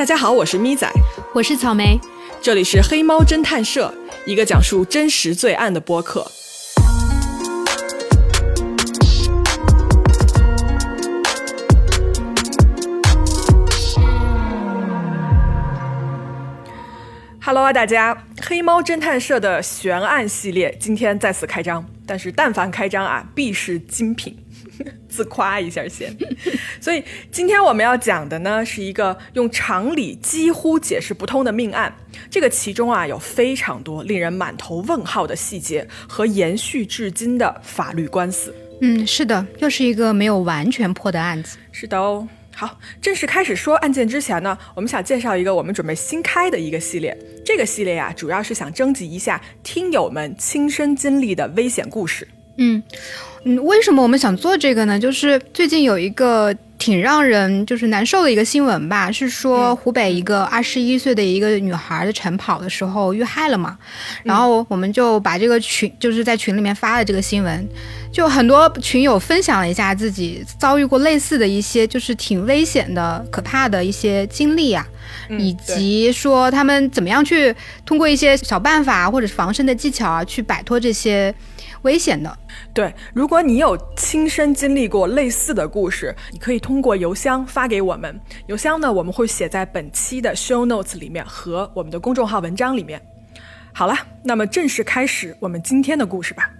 大家好，我是咪仔，我是草莓，这里是黑猫侦探社，一个讲述真实罪案的播客。Hello 啊，大家！黑猫侦探社的悬案系列今天再次开张，但是但凡开张啊，必是精品，自夸一下先。所以今天我们要讲的呢，是一个用常理几乎解释不通的命案。这个其中啊，有非常多令人满头问号的细节和延续至今的法律官司。嗯，是的，又是一个没有完全破的案子。是的哦。好，正式开始说案件之前呢，我们想介绍一个我们准备新开的一个系列。这个系列呀，主要是想征集一下听友们亲身经历的危险故事。嗯嗯，为什么我们想做这个呢？就是最近有一个挺让人就是难受的一个新闻吧，是说湖北一个二十一岁的一个女孩的晨跑的时候遇害了嘛。然后我们就把这个群就是在群里面发了这个新闻。就很多群友分享了一下自己遭遇过类似的一些，就是挺危险的、可怕的一些经历啊，以及说他们怎么样去通过一些小办法或者是防身的技巧啊，去摆脱这些危险的。对，如果你有亲身经历过类似的故事，你可以通过邮箱发给我们，邮箱呢我们会写在本期的 show notes 里面和我们的公众号文章里面。好了，那么正式开始我们今天的故事吧。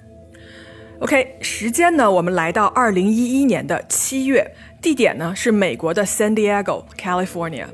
OK，时间呢？我们来到二零一一年的七月，地点呢是美国的 San Diego, California。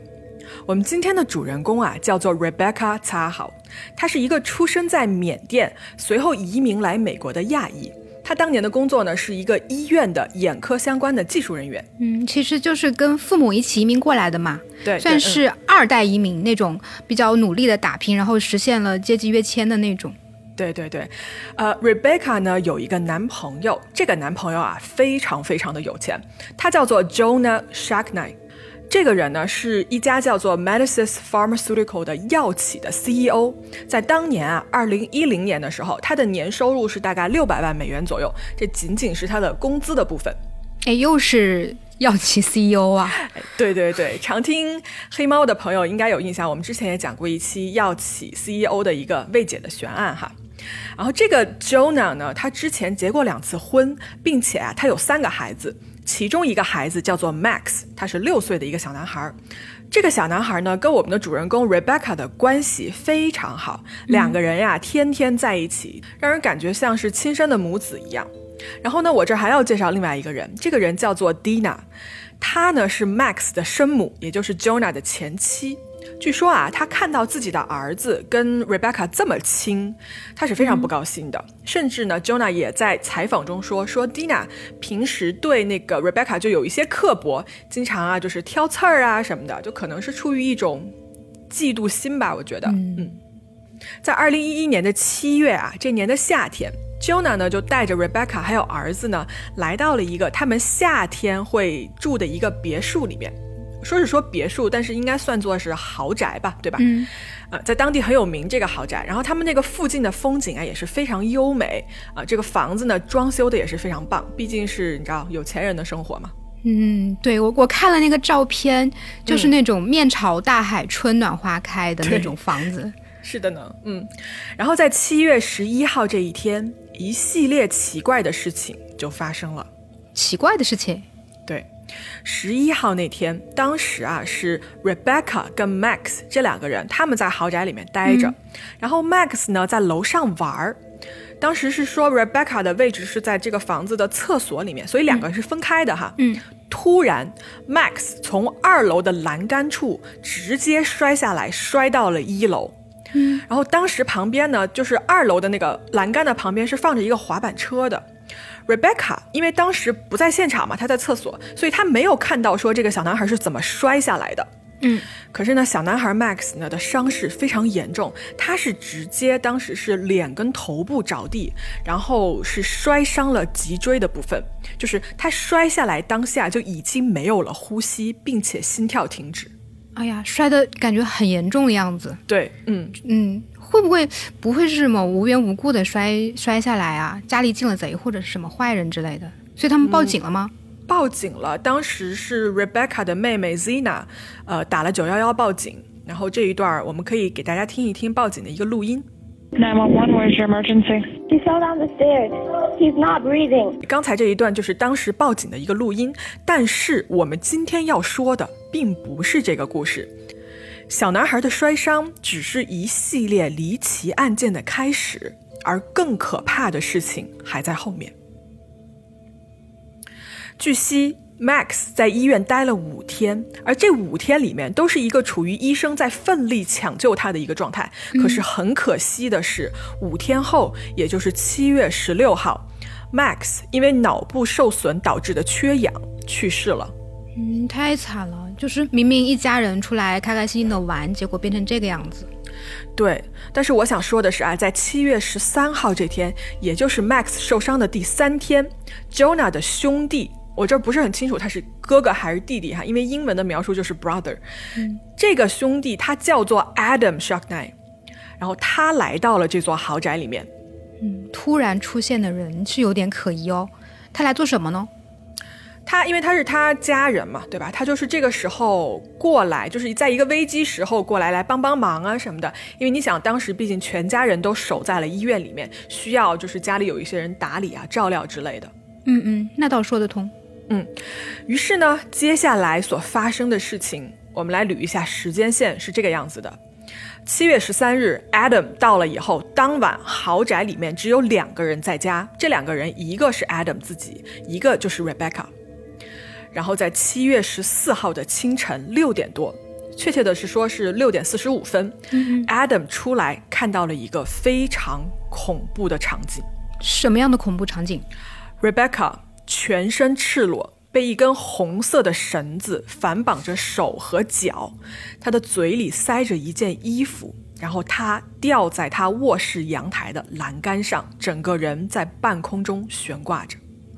我们今天的主人公啊，叫做 Rebecca 擦好，她是一个出生在缅甸，随后移民来美国的亚裔。她当年的工作呢，是一个医院的眼科相关的技术人员。嗯，其实就是跟父母一起移民过来的嘛，对，算是二代移民那种，比较努力的打拼，然后实现了阶级跃迁的那种。对对对，呃，Rebecca 呢有一个男朋友，这个男朋友啊非常非常的有钱，他叫做 Jonah Shackney，这个人呢是一家叫做 Medicines Pharmaceutical 的药企的 CEO，在当年啊，二零一零年的时候，他的年收入是大概六百万美元左右，这仅仅是他的工资的部分。哎，又是药企 CEO 啊？对对对，常听黑猫的朋友应该有印象，我们之前也讲过一期药企 CEO 的一个未解的悬案哈。然后这个 Jonah 呢，他之前结过两次婚，并且啊，他有三个孩子，其中一个孩子叫做 Max，他是六岁的一个小男孩。这个小男孩呢，跟我们的主人公 Rebecca 的关系非常好，两个人呀天天在一起，让人感觉像是亲生的母子一样。然后呢，我这还要介绍另外一个人，这个人叫做 Dina，她呢是 Max 的生母，也就是 Jonah 的前妻。据说啊，他看到自己的儿子跟 Rebecca 这么亲，他是非常不高兴的。甚至呢，Jonah 也在采访中说，说 Dina 平时对那个 Rebecca 就有一些刻薄，经常啊就是挑刺儿啊什么的，就可能是出于一种嫉妒心吧。我觉得，嗯，在二零一一年的七月啊，这年的夏天，Jonah 呢就带着 Rebecca 还有儿子呢，来到了一个他们夏天会住的一个别墅里面。说是说别墅，但是应该算作是豪宅吧，对吧？嗯，呃，在当地很有名这个豪宅，然后他们那个附近的风景啊也是非常优美啊，这个房子呢装修的也是非常棒，毕竟是你知道有钱人的生活嘛。嗯，对我我看了那个照片，就是那种面朝大海、春暖花开的那种房子。是的呢，嗯。然后在七月十一号这一天，一系列奇怪的事情就发生了。奇怪的事情？对。十一号那天，当时啊是 Rebecca 跟 Max 这两个人，他们在豪宅里面待着，然后 Max 呢在楼上玩儿。当时是说 Rebecca 的位置是在这个房子的厕所里面，所以两个人是分开的哈。嗯。突然，Max 从二楼的栏杆处直接摔下来，摔到了一楼。嗯。然后当时旁边呢，就是二楼的那个栏杆的旁边是放着一个滑板车的。Rebecca 因为当时不在现场嘛，她在厕所，所以她没有看到说这个小男孩是怎么摔下来的。嗯，可是呢，小男孩 Max 呢的伤势非常严重，他是直接当时是脸跟头部着地，然后是摔伤了脊椎的部分，就是他摔下来当下就已经没有了呼吸，并且心跳停止。哎呀，摔的感觉很严重的样子。对，嗯嗯。会不会不会是什么无缘无故的摔摔下来啊？家里进了贼或者是什么坏人之类的？所以他们报警了吗？报警了。当时是 Rebecca 的妹妹 Zina，呃，打了九幺幺报警。然后这一段我们可以给大家听一听报警的一个录音。911, where's your emergency? He fell down the stairs. He's not breathing. 刚才这一段就是当时报警的一个录音，但是我们今天要说的并不是这个故事。小男孩的摔伤只是一系列离奇案件的开始，而更可怕的事情还在后面。据悉，Max 在医院待了五天，而这五天里面都是一个处于医生在奋力抢救他的一个状态。可是很可惜的是，五天后，也就是七月十六号，Max 因为脑部受损导致的缺氧去世了。嗯，太惨了，就是明明一家人出来开开心心的玩，结果变成这个样子。对，但是我想说的是啊，在七月十三号这天，也就是 Max 受伤的第三天，Jonah 的兄弟。我这不是很清楚他是哥哥还是弟弟哈，因为英文的描述就是 brother。这个兄弟他叫做 Adam s h a k n i 然后他来到了这座豪宅里面。嗯，突然出现的人是有点可疑哦。他来做什么呢？他因为他是他家人嘛，对吧？他就是这个时候过来，就是在一个危机时候过来来帮帮忙啊什么的。因为你想，当时毕竟全家人都守在了医院里面，需要就是家里有一些人打理啊、照料之类的。嗯嗯，那倒说得通。嗯，于是呢，接下来所发生的事情，我们来捋一下时间线，是这个样子的：七月十三日，Adam 到了以后，当晚豪宅里面只有两个人在家，这两个人一个是 Adam 自己，一个就是 Rebecca。然后在七月十四号的清晨六点多，确切的是说是六点四十五分，Adam 出来看到了一个非常恐怖的场景。什么样的恐怖场景？Rebecca。全身赤裸，被一根红色的绳子反绑着手和脚，她的嘴里塞着一件衣服，然后他吊在他卧室阳台的栏杆上，整个人在半空中悬挂着。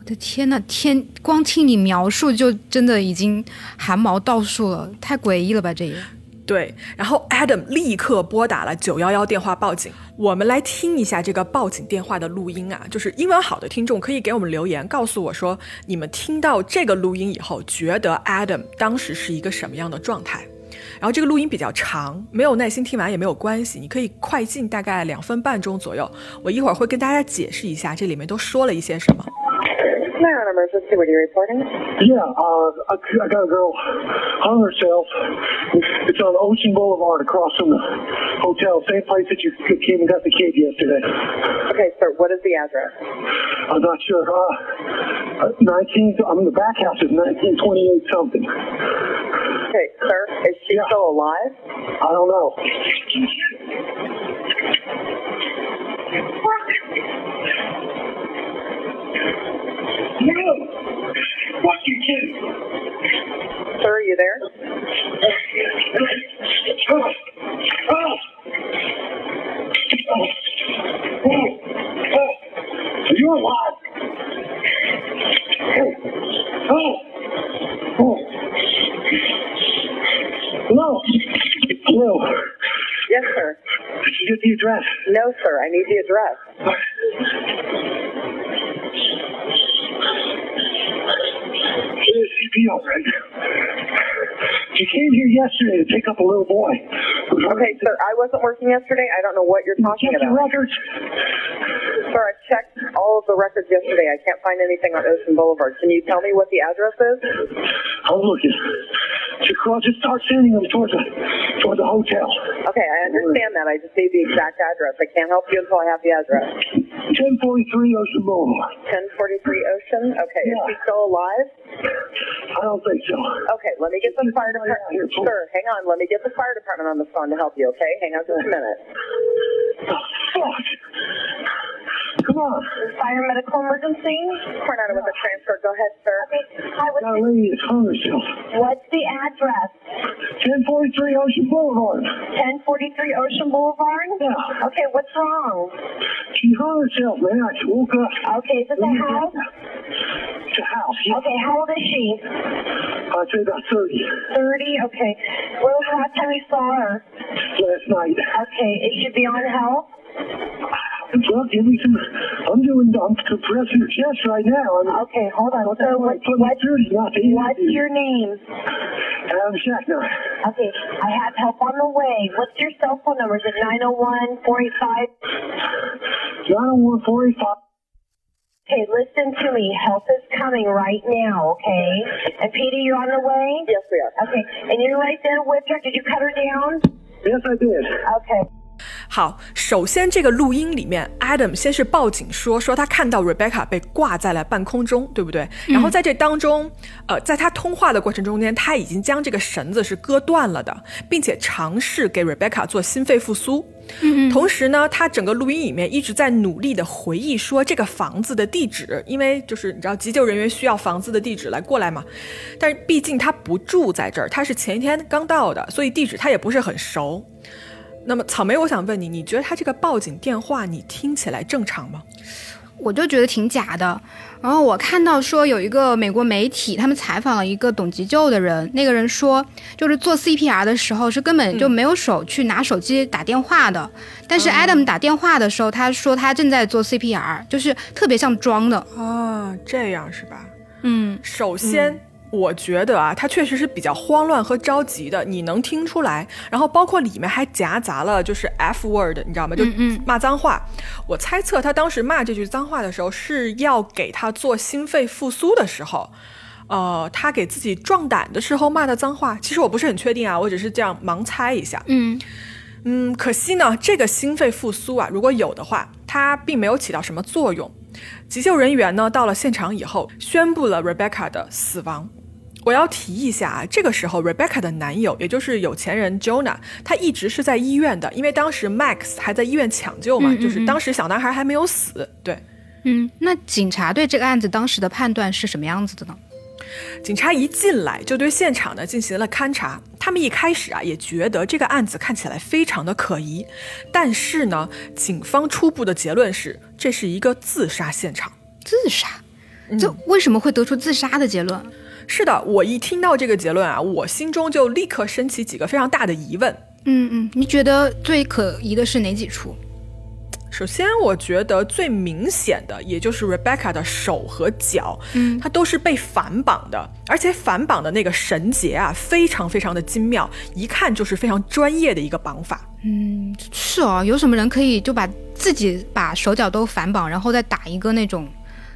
我的天呐，天！光听你描述就真的已经汗毛倒竖了，太诡异了吧？这也。对，然后 Adam 立刻拨打了九幺幺电话报警。我们来听一下这个报警电话的录音啊，就是英文好的听众可以给我们留言，告诉我说你们听到这个录音以后，觉得 Adam 当时是一个什么样的状态。然后这个录音比较长，没有耐心听完也没有关系，你可以快进，大概两分半钟左右。我一会儿会跟大家解释一下这里面都说了一些什么。Maryland emergency, what are you reporting? Yeah, uh, I, I got a girl hung herself. It's on Ocean Boulevard across from the hotel, same place that you came and got the kid yesterday. Okay, sir, what is the address? I'm not sure. Uh, 19, I'm in the back house of 1928 something. Okay, sir, is she Yeah. still alive? I don't know. You there? Are you alive? Oh, oh, oh. Hello? Hello? Yes, sir. Did you get the address? No, sir, I need the address. Yesterday to pick up a little boy. Okay, sir, I wasn't working yesterday. I don't know what you're talking about. records. The records yesterday. I can't find anything on Ocean Boulevard. Can you tell me what the address is? Oh, I'm looking. Just, cross- just start sending them towards the, towards the hotel. Okay, I understand that. I just need the exact address. I can't help you until I have the address. 1043 Ocean Boulevard. 1043 Ocean. Okay, is Yeah. she still alive? I don't think so. Okay, let me get the fire department. Sir, hang on. Let me get the fire department on the phone to help you. Okay, hang on just a minute. Oh, fuck. Come on. Fire medical emergency. Coronado with a transfer. Go ahead, sir. Hi, what's Got lady that's hung herself. What's the address? 1043 Ocean Boulevard. 1043 Ocean Boulevard? Yeah. Okay, what's wrong? She hung herself, man. I woke up. Okay, is it the house? It's a house. Yeah. Okay, how old is she? I'd say about 30. 30? Okay. When was the last time you saw her? Last night. Okay, is she beyond help? Well, give me some I'm doing, I'm compressing your chest right now. I'm, Okay, hold on. Don't So what, like what, food is not easy. what's your name? Adam Shackner. Okay, I have help on the way. What's your cell phone number? Is it 901 485? 901 485. Okay, listen to me. Help is coming right now, okay? And Peter, you're on the way? Yes, we are. Okay, and you're right there with her. Did you cut her down? Yes, I did. Okay. 好，首先这个录音里面，Adam 先是报警说说他看到 Rebecca 被挂在了半空中，对不对？然后在这当中，呃，在他通话的过程中间，他已经将这个绳子是割断了的，并且尝试给 Rebecca 做心肺复苏。嗯同时呢，他整个录音里面一直在努力的回忆说这个房子的地址，因为就是你知道急救人员需要房子的地址来过来嘛。但是毕竟他不住在这儿，他是前一天刚到的，所以地址他也不是很熟。那么草莓，我想问你，你觉得他这个报警电话你听起来正常吗？我就觉得挺假的。然后我看到说有一个美国媒体，他们采访了一个懂急救的人，那个人说，就是做 CPR 的时候是根本就没有手去拿手机打电话的。但是 Adam 打电话的时候，他说他正在做 CPR，就是特别像装的。啊，这样是吧？嗯，首先。我觉得啊，他确实是比较慌乱和着急的，你能听出来。然后包括里面还夹杂了就是 F word，你知道吗？就骂脏话。我猜测他当时骂这句脏话的时候，是要给他做心肺复苏的时候，呃，他给自己壮胆的时候骂的脏话。其实我不是很确定啊，我只是这样盲猜一下。嗯嗯，可惜呢，这个心肺复苏啊，如果有的话，它并没有起到什么作用。急救人员呢，到了现场以后，宣布了 Rebecca 的死亡。我要提一下啊，这个时候 Rebecca 的男友，也就是有钱人 Jonah，他一直是在医院的，因为当时 Max 还在医院抢救嘛，就是当时小男孩还没有死。对，嗯，那警察对这个案子当时的判断是什么样子的呢？警察一进来就对现场呢进行了勘查，他们一开始啊也觉得这个案子看起来非常的可疑，但是呢，警方初步的结论是这是一个自杀现场。自杀？就为什么会得出自杀的结论？是的，我一听到这个结论啊，我心中就立刻升起几个非常大的疑问。嗯嗯，你觉得最可疑的是哪几处？首先，我觉得最明显的，也就是 Rebecca 的手和脚，嗯，它都是被反绑的，而且反绑的那个绳结啊，非常非常的精妙，一看就是非常专业的一个绑法。嗯，是哦，有什么人可以就把自己把手脚都反绑，然后再打一个那种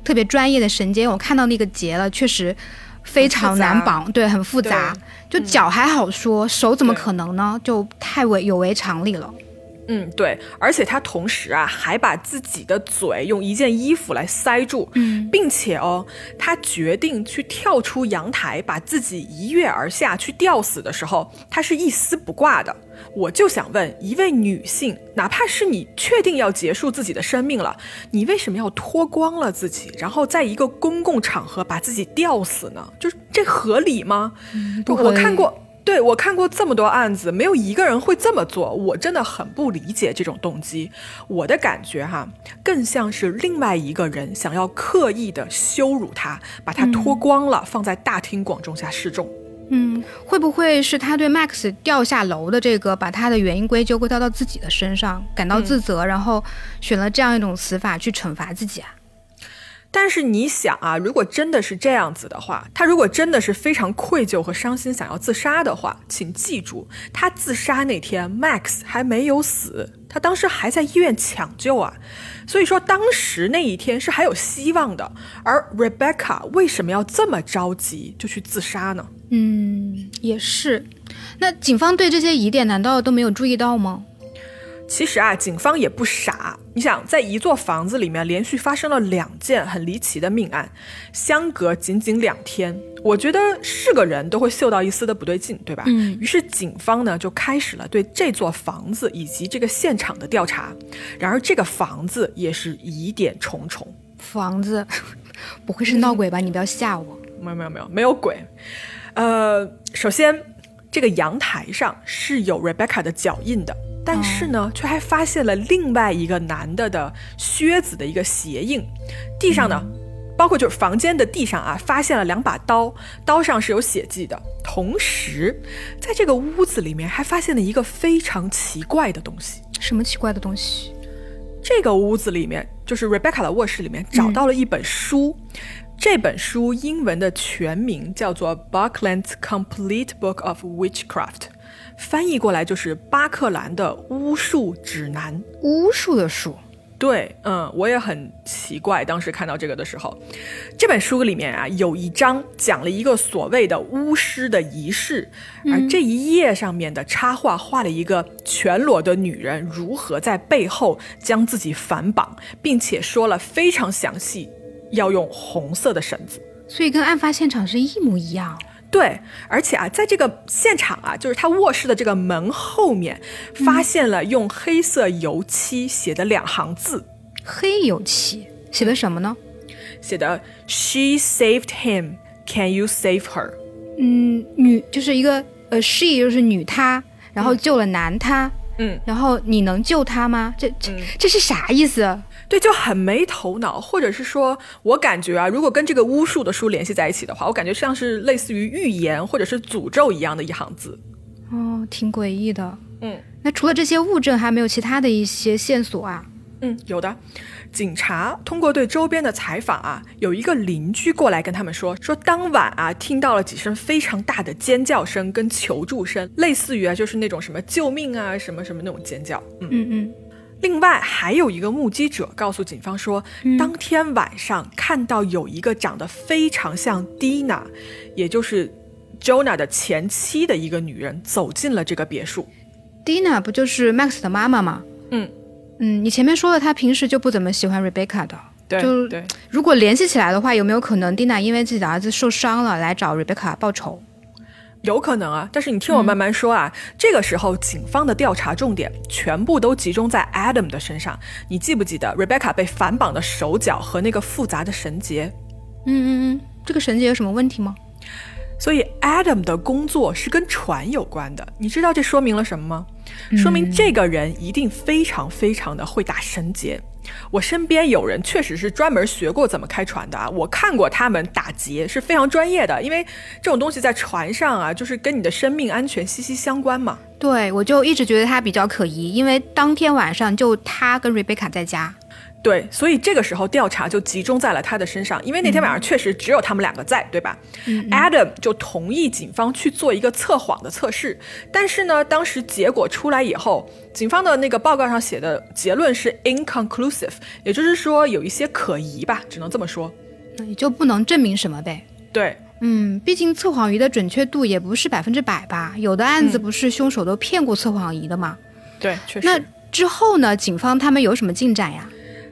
特别专业的绳结？我看到那个结了，确实非常难绑，对，很复杂。就脚还好说，手怎么可能呢？就太违有违常理了。嗯，对，而且他同时啊，还把自己的嘴用一件衣服来塞住，嗯，并且哦，他决定去跳出阳台，把自己一跃而下去吊死的时候，他是一丝不挂的。我就想问，一位女性，哪怕是你确定要结束自己的生命了，你为什么要脱光了自己，然后在一个公共场合把自己吊死呢？就是这合理吗？不我看过。对我看过这么多案子，没有一个人会这么做，我真的很不理解这种动机。我的感觉哈，更像是另外一个人想要刻意的羞辱他，把他脱光了，放在大庭广众下示众。嗯，会不会是他对 Max 掉下楼的这个，把他的原因归咎归到到自己的身上，感到自责，然后选了这样一种死法去惩罚自己啊？但是你想啊，如果真的是这样子的话，他如果真的是非常愧疚和伤心，想要自杀的话，请记住，他自杀那天 Max 还没有死，他当时还在医院抢救啊，所以说当时那一天是还有希望的。而 Rebecca 为什么要这么着急就去自杀呢？嗯，也是。那警方对这些疑点难道都没有注意到吗？其实啊，警方也不傻。你想，在一座房子里面连续发生了两件很离奇的命案，相隔仅仅两天，我觉得是个人都会嗅到一丝的不对劲，对吧？嗯于是警方呢就开始了对这座房子以及这个现场的调查。然而这个房子也是疑点重重。房子不会是闹鬼吧？你不要吓我。没有没有没有没有鬼。呃，首先这个阳台上是有 Rebecca 的脚印的。但是呢，却还发现了另外一个男的的靴子的一个鞋印，地上呢，包括就是房间的地上啊，发现了两把刀，刀上是有血迹的。同时，在这个屋子里面还发现了一个非常奇怪的东西。什么奇怪的东西？这个屋子里面就就是 Rebecca 的卧室里面找到了一本书。这本书英文的全名叫做《Buckland's Complete Book of Witchcraft》，翻译过来就是巴克兰的巫术指南。巫术的术，对，嗯，我也很奇怪，当时看到这个的时候，这本书里面啊有一章讲了一个所谓的巫师的仪式，而这一页上面的插画画了一个全裸的女人如何在背后将自己反绑，并且说了非常详细，要用红色的绳子。所以跟案发现场是一模一样。对，而且啊，在这个现场啊，就是他卧室的这个门后面，发现了用黑色油漆写的两行字，黑油漆写的什么呢？写的 “She saved him, can you save her？” 嗯，女就是一个呃，she 就是女她，然后救了男他，嗯，然后你能救他吗？这这、这是啥意思？对，就很没头脑，或者是说，我感觉啊，如果跟这个巫术的书联系在一起的话，我感觉像是类似于预言或者是诅咒一样的一行字。哦，挺诡异的。嗯那除了这些物证，还没有其他的一些线索啊？嗯，有的。警察通过对周边的采访啊，有一个邻居过来跟他们说，说当晚啊听到了几声非常大的尖叫声跟求助声，类似于啊就是那种什么救命啊什么什么那种尖叫。嗯。嗯嗯，另外还有一个目击者告诉警方说，当天晚上看到有一个长得非常像 Dina，也就是 Jonah 的前妻的一个女人走进了这个别墅。Dina 不就是 Max 的妈妈吗？嗯，嗯，你前面说了，她平时就不怎么喜欢 Rebecca 的。对就对，如果联系起来的话，有没有可能 Dina 因为自己的儿子受伤了，来找 Rebecca 报仇？有可能啊。但是你听我慢慢说啊，这个时候警方的调查重点全部都集中在 Adam 的身上。你记不记得 Rebecca 被反绑的手脚和那个复杂的绳结？嗯嗯嗯，这个绳结有什么问题吗？所以 Adam 的工作是跟船有关的，你知道这说明了什么吗？说明这个人一定非常非常的会打绳结。我身边有人确实是专门学过怎么开船的啊，我看过他们打劫是非常专业的，因为这种东西在船上啊，就是跟你的生命安全息息相关嘛。对，我就一直觉得他比较可疑，因为当天晚上就他跟 Rebecca 在家。对，所以这个时候调查就集中在了他的身上，因为那天晚上确实只有他们两个在，对吧、a d a m 就同意警方去做一个测谎的测试，但是呢，当时结果出来以后，警方的那个报告上写的结论是 inconclusive，也就是说有一些可疑吧，只能这么说。那也就不能证明什么呗。对，嗯，毕竟测谎仪的准确度也不是百分之百吧，有的案子不是凶手都骗过测谎仪的吗？对，确实。那之后呢？警方他们有什么进展呀？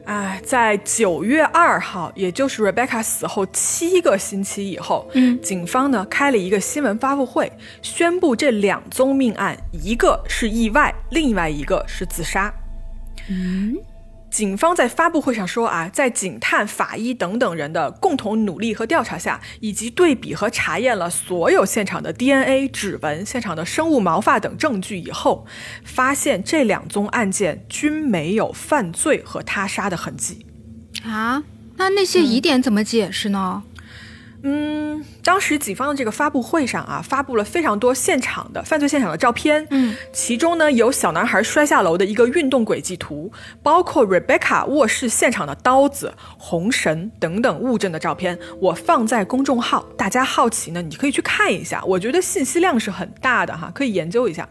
哎，在九月二号，也就是 Rebecca 死后七个星期以后，嗯警方呢开了一个新闻发布会，宣布这两宗命案，一个是意外，另外一个是自杀。嗯，警方在发布会上说啊，在警探、法医等等人的共同努力和调查下，以及对比和查验了所有现场的 DNA、指纹、现场的生物毛发等证据以后，发现这两宗案件均没有犯罪和他杀的痕迹。啊，那那些疑点怎么解释呢？当时警方的这个发布会上啊，发布了非常多现场的犯罪现场的照片，嗯，其中呢有小男孩摔下楼的一个运动轨迹图，包括 Rebecca 卧室现场的刀子、红绳等等物证的照片，我放在公众号，大家好奇呢，你可以去看一下，我觉得信息量是很大的哈，可以研究一下。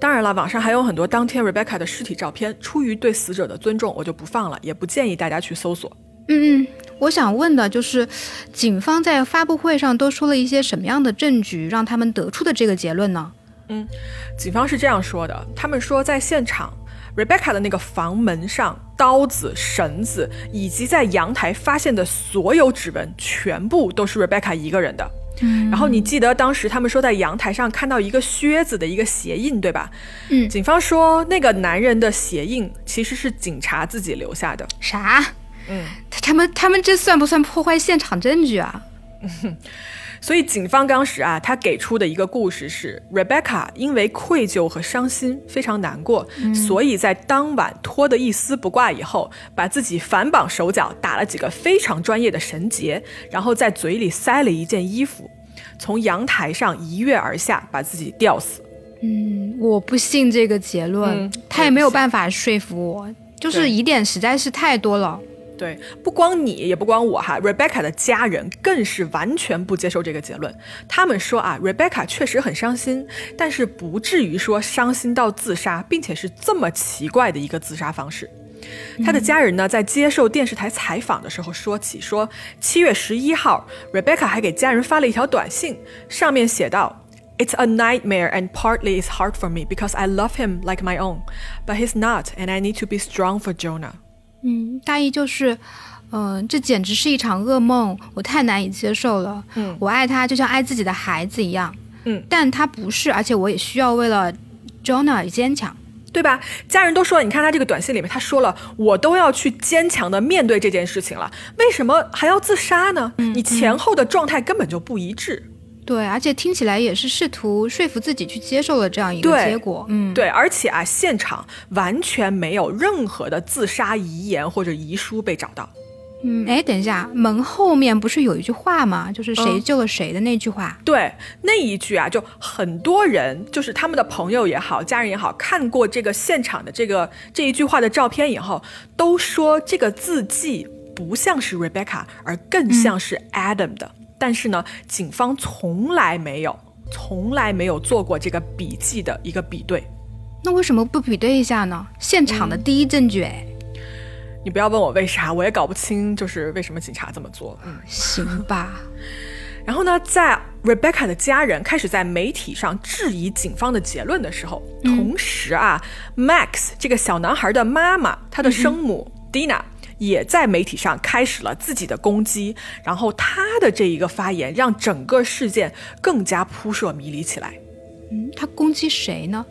当然了，网上还有很多当天 Rebecca 的尸体照片，出于对死者的尊重，我就不放了，也不建议大家去搜索。嗯嗯，我想问的就是，警方在发布会上都说了一些什么样的证据，让他们得出的这个结论呢？嗯警方是这样说的：他们说，在现场，Rebecca 的那个房门上，刀子、绳子以及在阳台发现的所有指纹，全部都是 Rebecca 一个人的。然后你记得当时他们说在阳台上看到一个靴子的一个鞋印，对吧？嗯警方说那个男人的鞋印其实是警察自己留下的。啥？嗯，他们他们这算不算破坏现场证据啊？所以警方当时啊，他给出的一个故事是，Rebecca 因为愧疚和伤心，非常难过，所以在当晚脱得一丝不挂以后，把自己反绑手脚，打了几个非常专业的绳结，然后在嘴里塞了一件衣服，从阳台上一跃而下，把自己吊死。嗯，我不信这个结论，嗯他也没有办法说服我，就是疑点实在是太多了。对，不光你，也不光我哈，Rebecca 的家人更是完全不接受这个结论。他们说啊，Rebecca 确实很伤心，但是不至于说伤心到自杀，并且是这么奇怪的一个自杀方式。他的家人呢，在接受电视台采访的时候说起，说七月十一号，Rebecca 还给家人发了一条短信，上面写道：“It's a nightmare and partly it's hard for me because I love him like my own, but he's not, and I need to be strong for Jonah。”嗯，大意就是，嗯、这简直是一场噩梦，我太难以接受了。嗯我爱他就像爱自己的孩子一样。嗯，但他不是，而且我也需要为了 Jonah 而坚强。对吧？家人都说了，你看他这个短信里面，他说了，我都要去坚强的面对这件事情了，为什么还要自杀呢？你前后的状态根本就不一致。对，而且听起来也是试图说服自己去接受了这样一个结果。嗯，对，而且啊，现场完全没有任何的自杀遗言或者遗书被找到。嗯，哎，等一下，门后面不是有一句话吗？就是谁嗯救了谁的那句话。对，那一句啊，就很多人，就是他们的朋友也好，家人也好，看过这个现场的这个这一句话的照片以后，都说这个字迹不像是 Rebecca，而更像是 Adam 的。但是呢，警方从来没有，从来没有做过这个笔记的一个比对。那为什么不比对一下呢？现场的嗯第一证据，哎、你不要问我为啥，我也搞不清，就是为什么警察这么做。嗯。行吧。然后呢，在 Rebecca 的家人开始在媒体上质疑警方的结论的时候，同时啊，Max 这个小男孩的妈妈，他的生母 Dina。也在媒体上开始了自己的攻击，然后他的这一个发言让整个事件更加扑朔迷离起来。嗯，他攻击谁呢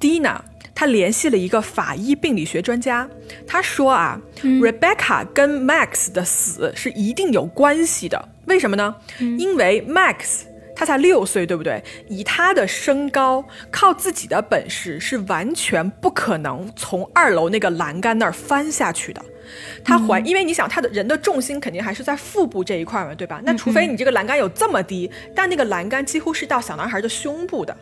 ？Dina 他联系了一个法医病理学专家，他说啊、r e b e c c a 跟 Max 的死是一定有关系的。为什么呢？因为 Max 他才六岁，对不对？以他的身高，靠自己的本事是完全不可能从二楼那个栏杆那儿翻下去的。他怀，因为你想，他的人的重心肯定还是在腹部这一块嘛，对吧？那除非你这个栏杆有这么低，但那个栏杆几乎是到小男孩的胸部的。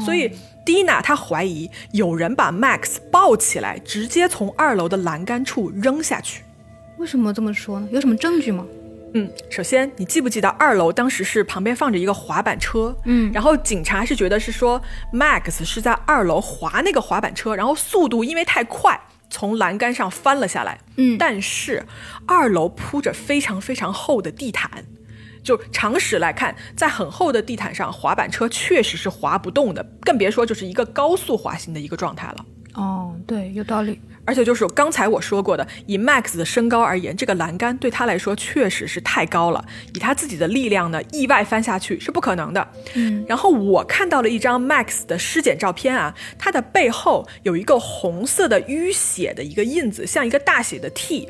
所以，Dina 她怀疑有人把 Max 抱起来，直接从二楼的栏杆处扔下去。为什么这么说呢？有什么证据吗？嗯，首先你记不记得二楼当时是旁边放着一个滑板车，嗯然后警察是觉得是说 Max 是在二楼滑那个滑板车，然后速度因为太快，从栏杆上翻了下来。嗯但是二楼铺着非常非常厚的地毯，就常识来看，在很厚的地毯上，滑板车确实是滑不动的，更别说就是一个高速滑行的一个状态了。哦，对，有道理。而且就是刚才我说过的，以 Max 的身高而言，这个栏杆对他来说确实是太高了，以他自己的力量呢，意外翻下去是不可能的。嗯，然后我看到了一张 Max 的尸检照片啊，它的背后有一个红色的淤血的一个印子，像一个大写的 T，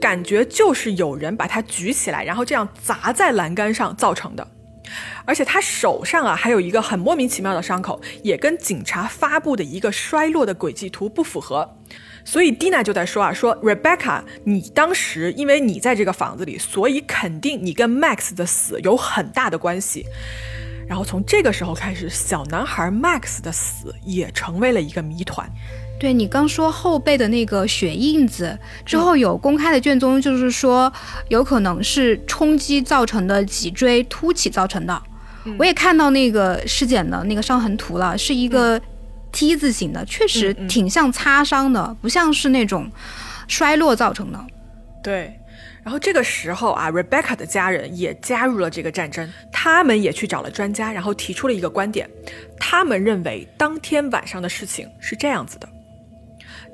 感觉就是有人把它举起来，然后这样砸在栏杆上造成的。而且他手上啊还有一个很莫名其妙的伤口，也跟警察发布的一个衰落的轨迹图不符合。所以 Dina 就在说啊，说 Rebecca，你当时因为你在这个房子里，所以肯定你跟 Max 的死有很大的关系。然后从这个时候开始，小男孩 Max 的死也成为了一个谜团。对你刚说后背的那个血印子之后，有公开的卷宗，就是说有可能是冲击造成的脊椎凸起造成的。我也看到那个尸检的那个伤痕图了，是一个 T 字形的，确实挺像擦伤的，不像是那种衰落造成的。对，然后这个时候啊，Rebecca 的家人也加入了这个战争，他们也去找了专家，然后提出了一个观点，他们认为当天晚上的事情是这样子的。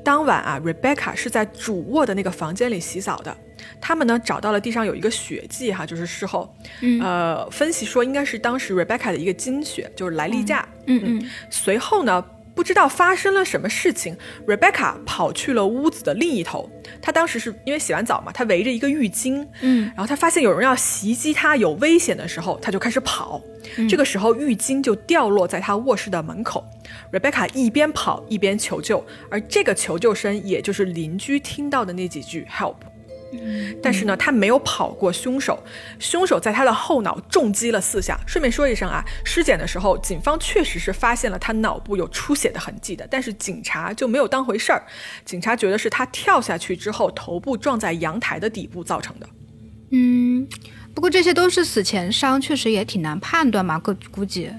当晚啊，Rebecca 是在主卧的那个房间里洗澡的。他们呢找到了地上有一个血迹，哈，就是事后，嗯呃，分析说应该是当时 Rebecca 的一个经血，就是来例假。嗯嗯随后呢，不知道发生了什么事情，Rebecca 跑去了屋子的另一头。她当时是因为洗完澡嘛，她围着一个浴巾，嗯然后她发现有人要袭击她，有危险的时候，她就开始跑。这个时候，浴巾就掉落在她卧室的门口。Rebecca 一边跑一边求救，而这个求救声也就是邻居听到的那几句 “help”。但是呢，他没有跑过凶手，凶手在他的后脑重击了四下。顺便说一声啊，尸检的时候，警方确实是发现了他脑部有出血的痕迹的，但是警察就没有当回事儿。警察觉得是他跳下去之后头部撞在阳台的底部造成的。嗯，不过这些都是死前伤，确实也挺难判断嘛，估估计。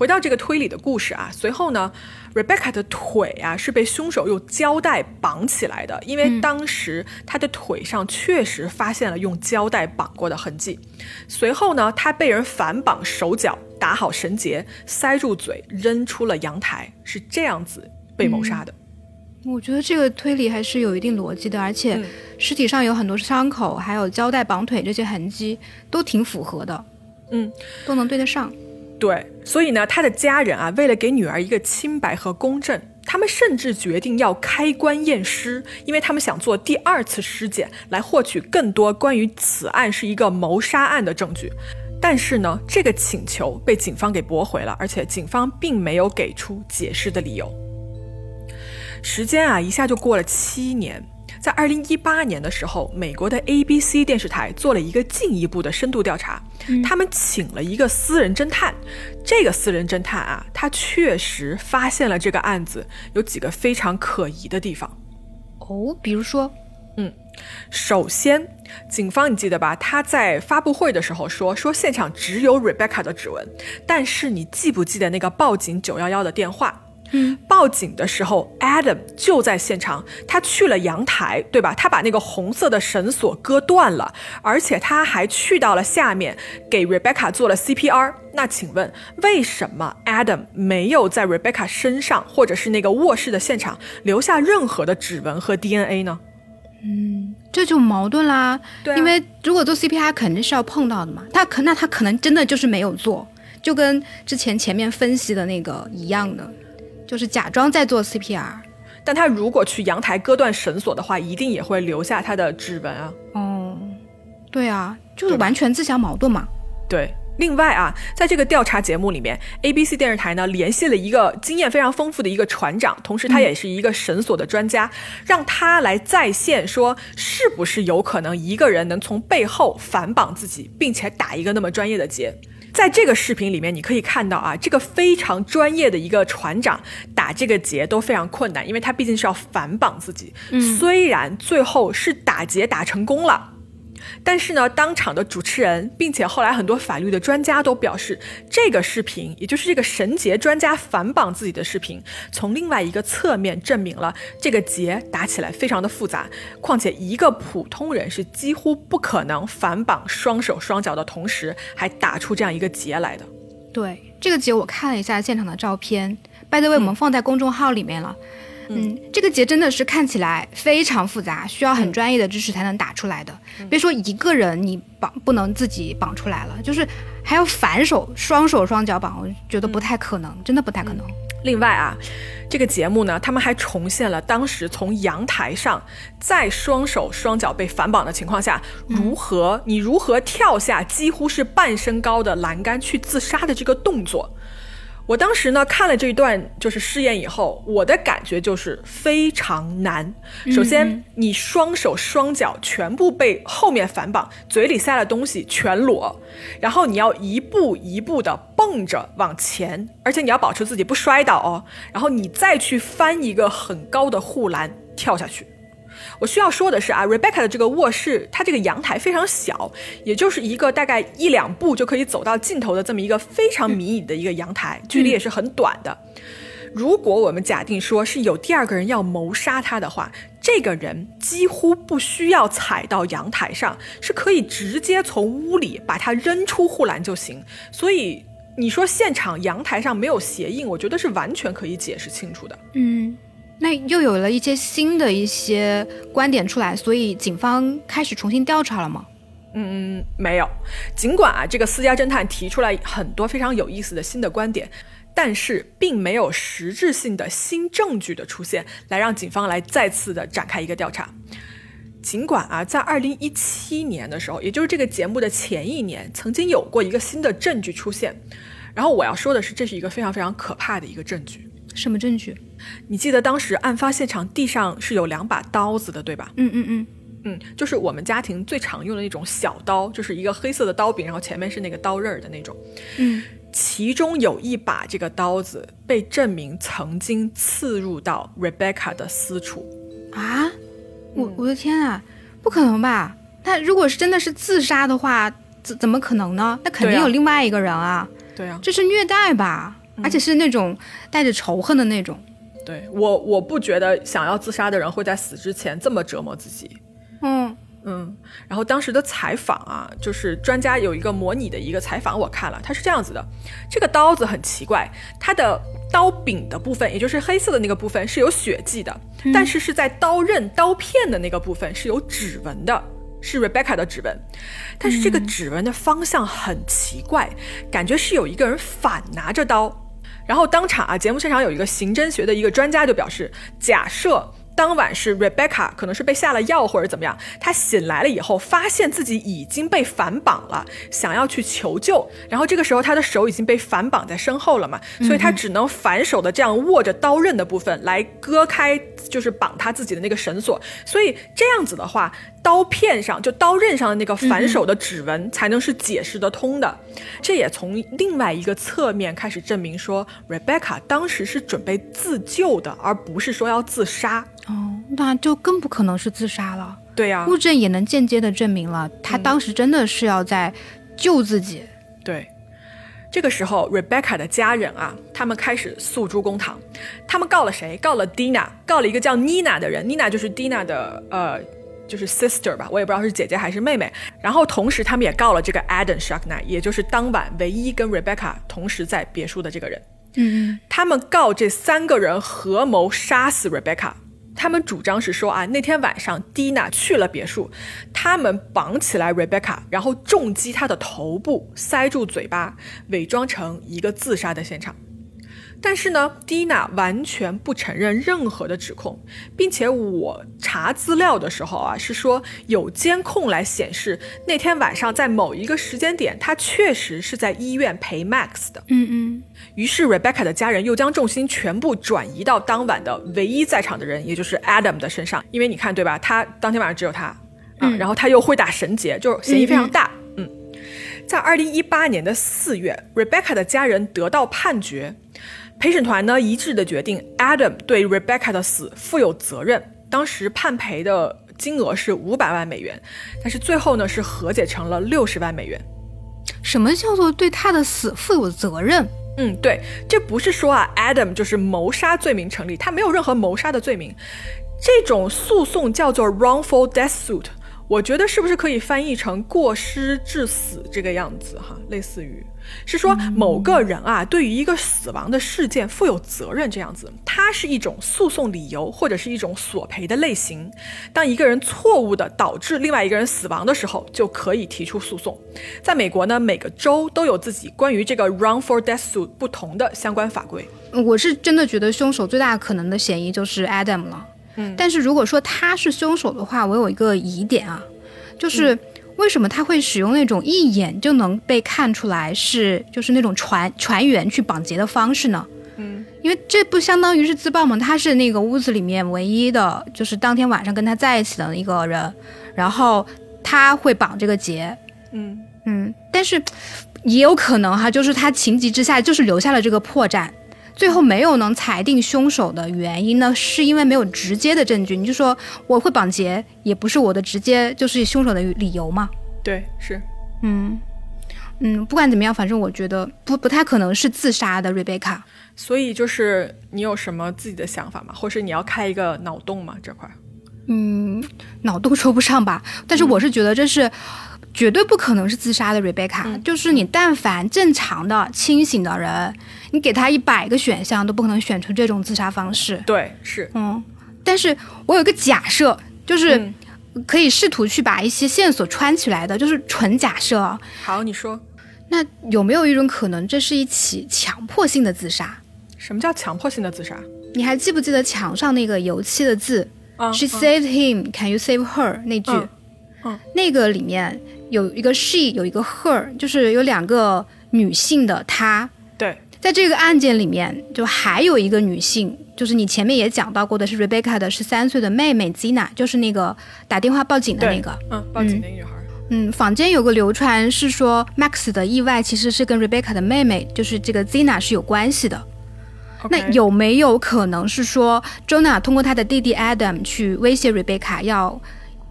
回到这个推理的故事啊，随后呢，Rebecca 的腿啊是被凶手用胶带绑起来的，因为当时她的腿上确实发现了用胶带绑过的痕迹。随后呢，她被人反绑手脚，打好绳结，塞住嘴，扔出了阳台，是这样子被谋杀的。我觉得这个推理还是有一定逻辑的，而且嗯尸体上有很多伤口，还有胶带绑腿这些痕迹，都挺符合的，嗯，都能对得上。对，所以呢，他的家人啊，为了给女儿一个清白和公正，他们甚至决定要开棺验尸，因为他们想做第二次尸检，来获取更多关于此案是一个谋杀案的证据。但是呢，这个请求被警方给驳回了，而且警方并没有给出解释的理由。时间啊，一下就过了七年。在二零一八年的时候，美国的 ABC 电视台做了一个进一步的深度调查，他们请了一个私人侦探。这个私人侦探啊，他确实发现了这个案子有几个非常可疑的地方。哦，比如说，嗯首先，警方你记得吧？他在发布会的时候说，说现场只有 Rebecca 的指纹，但是你记不记得那个报警九幺幺的电话？嗯，报警的时候，Adam 就在现场，他去了阳台，对吧？他把那个红色的绳索割断了，而且他还去到了下面给 Rebecca 做了 CPR。那请问，为什么 Adam 没有在 Rebecca 身上或者是那个卧室的现场留下任何的指纹和 DNA 呢？嗯这就矛盾啦。对啊因为如果做 CPR 肯定是要碰到的嘛，他可那他可能真的就是没有做，就跟之前前面分析的那个一样的，就是假装在做 CPR。但他如果去阳台割断绳索的话，一定也会留下他的指纹啊。哦，对啊，就是完全自相矛盾嘛。对。另外啊，在这个调查节目里面，ABC 电视台呢联系了一个经验非常丰富的一个船长，同时他也是一个绳索的专家，让他来在线说，是不是有可能一个人能从背后反绑自己，并且打一个那么专业的结。在这个视频里面，你可以看到啊，这个非常专业的一个船长打这个结都非常困难，因为他毕竟是要反绑自己。虽然最后是打结打成功了。但是呢，当场的主持人，并且后来很多法律的专家都表示，这个视频，也就是这个绳结专家反绑自己的视频，从另外一个侧面证明了这个结打起来非常的复杂。况且一个普通人是几乎不可能反绑双手双脚的同时还打出这样一个结来的。对，这个结我看了一下现场的照片，by the way，我们放在公众号里面了。这个结真的是看起来非常复杂，需要很专业的知识才能打出来的。别说一个人你绑不能自己绑出来了，就是还要反手双手双脚绑，我觉得不太可能，真的不太可能。另外啊，这个节目呢，他们还重现了当时从阳台上在双手双脚被反绑的情况下，如何你如何跳下几乎是半身高的栏杆去自杀的这个动作。我当时呢看了这一段就是试验以后，我的感觉就是非常难。首先，你双手双脚全部被后面反绑，嘴里塞了东西全裸，然后你要一步一步的蹦着往前，而且你要保持自己不摔倒哦，然后你再去翻一个很高的护栏跳下去。我需要说的是啊，Rebecca 的这个卧室，它这个阳台非常小，也就是一个大概一两步就可以走到尽头的这么一个非常迷你的一个阳台，距离也是很短的。如果我们假定说是有第二个人要谋杀他的话，这个人几乎不需要踩到阳台上，是可以直接从屋里把他扔出护栏就行。所以你说现场阳台上没有鞋印，我觉得是完全可以解释清楚的。嗯，那又有了一些新的一些观点出来，所以警方开始重新调查了吗？嗯，没有。尽管啊，这个私家侦探提出来很多非常有意思的新的观点，但是并没有实质性的新证据的出现，来让警方来再次的展开一个调查。尽管啊，在二零一七年的时候，也就是这个节目的前一年，曾经有过一个新的证据出现。然后我要说的是，这是一个非常非常可怕的一个证据。什么证据？你记得当时案发现场地上是有两把刀子的，对吧？嗯嗯嗯，嗯，就是我们家庭最常用的那种小刀，就是一个黑色的刀柄，然后前面是那个刀刃儿的那种。嗯，其中有一把这个刀子被证明曾经刺入到 Rebecca 的私处。啊，我我的天啊，不可能吧？那如果是真的是自杀的话，怎怎么可能呢？那肯定有另外一个人啊，对啊，这是虐待吧？而且是那种带着仇恨的那种。对我我不觉得想要自杀的人会在死之前这么折磨自己。嗯嗯，然后当时的采访啊，就是专家有一个模拟的一个采访，我看了，它是这样子的：这个刀子很奇怪，它的刀柄的部分，也就是黑色的那个部分是有血迹的，但是是在刀刃、刀片的那个部分是有指纹的。是 Rebecca 的指纹，但是这个指纹的方向很奇怪，感觉是有一个人反拿着刀。然后当场啊，节目现场有一个刑侦学的一个专家就表示，假设当晚是 Rebecca 可能是被下了药或者怎么样，她醒来了以后发现自己已经被反绑了，想要去求救，然后这个时候她的手已经被反绑在身后了嘛，所以她只能反手的这样握着刀刃的部分来割开，就是绑她自己的那个绳索，所以这样子的话。刀片上就刀刃上的那个反手的指纹才能是解释得通的，这也从另外一个侧面开始证明说，Rebecca 当时是准备自救的，而不是说要自杀。哦，那就更不可能是自杀了。对呀、物证也能间接的证明了，他当时真的是要在救自己。对。这个时候，Rebecca 的家人啊，他们开始诉诸公堂，他们告了谁？告了 Dina，告了一个叫 Nina 的人。Nina 就是 Dina 的呃，就是 sister 吧，我也不知道是姐姐还是妹妹。然后同时他们也告了这个 Adam s h a k n a 也就是当晚唯一跟 Rebecca 同时在别墅的这个人。嗯他们告这三个人合谋杀死 Rebecca。他们主张是说啊，那天晚上蒂娜去了别墅，他们绑起来 Rebecca，然后重击她的头部，塞住嘴巴，伪装成一个自杀的现场。但是呢，Dina 完全不承认任何的指控，并且我查资料的时候啊，是说有监控来显示那天晚上在某一个时间点，他确实是在医院陪 Max 的。嗯嗯于是 Rebecca 的家人又将重心全部转移到当晚的唯一在场的人，也就是 Adam 的身上。因为你看，对吧？他当天晚上只有他，啊，然后他又会打绳结，就是嫌疑非常大。嗯在二零一八年的四月，Rebecca 的家人得到判决，陪审团呢一致的决定 Adam 对 Rebecca 的死负有责任。当时判赔的金额是五百万美元，但是最后呢是和解成了六十万美元。什么叫做对他的死负有责任？嗯，对，这不是说啊，Adam 就是谋杀罪名成立，他没有任何谋杀的罪名。这种诉讼叫做 wrongful death suit，我觉得是不是可以翻译成过失致死这个样子哈？类似于是说某个人啊，对于一个死亡的事件负有责任这样子，它是一种诉讼理由或者是一种索赔的类型。当一个人错误的导致另外一个人死亡的时候，就可以提出诉讼。在美国呢，每个州都有自己关于这个 wrongful death suit 不同的相关法规。我是真的觉得凶手最大可能的嫌疑就是 Adam 了。嗯。但是如果说他是凶手的话，我有一个疑点啊，就是为什么他会使用那种一眼就能被看出来是就是那种船船员去绑劫的方式呢？嗯，因为这不相当于是自爆吗？他是那个屋子里面唯一的，就是当天晚上跟他在一起的一个人，然后他会绑这个结，嗯。嗯，但是也有可能哈，就是他情急之下就是留下了这个破绽，最后没有能裁定凶手的原因呢，是因为没有直接的证据。你就说我会绑结，也不是我的直接就是凶手的理由嘛。对，是。嗯嗯，不管怎么样，反正我觉得不不太可能是自杀的瑞贝卡。所以就是你有什么自己的想法吗？或是你要开一个脑洞吗？这块？嗯，脑洞说不上吧，但是我是觉得这是。绝对不可能是自杀的 Rebecca，、就是你但凡正常的清醒的人，你给他一百个选项都不可能选出这种自杀方式。对，是。嗯，但是我有个假设，就是嗯可以试图去把一些线索穿起来的，就是纯假设啊。好，你说那有没有一种可能，这是一起强迫性的自杀？什么叫强迫性的自杀？你还记不记得墙上那个油漆的字、啊 s h e saved him, can you save her？那句，嗯嗯那个里面有一个 she，有一个 her，就是有两个女性的她。对，在这个案件里面，就还有一个女性，就是你前面也讲到过的是 Rebecca 的十三岁的妹妹 Zina，就是那个打电话报警的那个。嗯，报警那个女孩。嗯，坊间有个流传是说，Max 的意外其实是跟 Rebecca 的妹妹，就是这个 Zina 是有关系的。那有没有可能是说，Jonah 通过他的弟弟 Adam 去威胁 Rebecca，要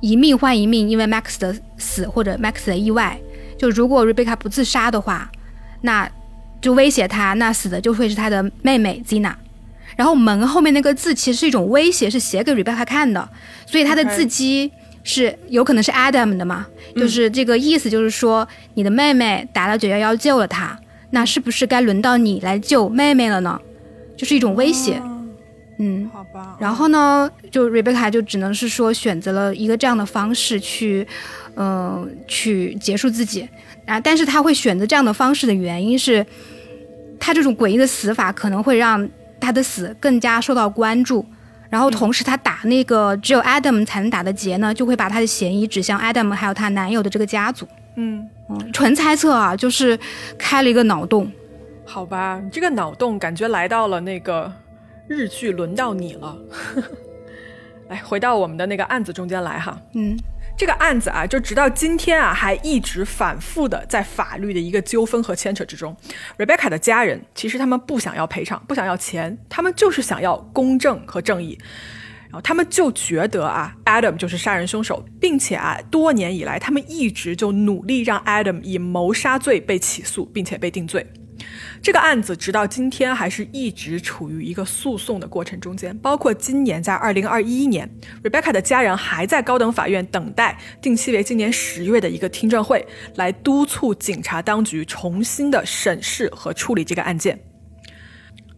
一命换一命，因为 Max 的死或者 Max 的意外，就如果 Rebecca 不自杀的话，那就威胁他，那死的就会是他的妹妹 Zina。然后门后面那个字其实是一种威胁，是写给 Rebecca 看的，所以他的字迹。是有可能是 Adam 的嘛？就是这个意思，就是说你的妹妹打了九幺幺救了他，那是不是该轮到你来救妹妹了呢？就是一种威胁。嗯，好吧。然后呢，就 Rebecca 就只能是说选择了一个这样的方式去，嗯，去结束自己啊。但是他会选择这样的方式的原因是，他这种诡异的死法可能会让他的死更加受到关注。然后同时，他打那个只有 Adam 才能打的结呢，就会把他的嫌疑指向 Adam 还有他男友的这个家族。嗯嗯，纯猜测啊，就是开了一个脑洞。好吧，你这个脑洞感觉来到了那个日剧，轮到你了。来，回到我们的那个案子中间来哈。嗯。这个案子啊，就直到今天啊，还一直反复的在法律的一个纠纷和牵扯之中。Rebecca 的家人其实他们不想要赔偿，不想要钱，他们就是想要公正和正义。然后他们就觉得啊，Adam 就是杀人凶手，并且啊，多年以来他们一直就努力让 Adam 以谋杀罪被起诉，并且被定罪。这个案子直到今天还是一直处于一个诉讼的过程中间，包括今年在二零二一年，Rebecca 的家人还在高等法院等待定期为今年十月的一个听证会，来督促警察当局重新的审视和处理这个案件。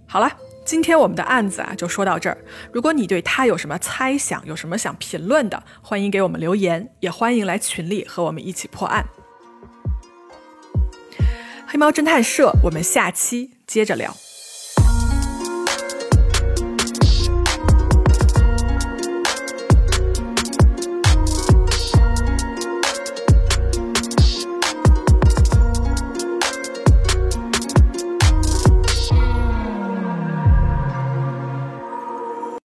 好了，今天我们的案子啊就说到这儿。如果你对他有什么猜想，有什么想评论的，欢迎给我们留言，也欢迎来群里和我们一起破案。黑猫侦探社，我们下期接着聊。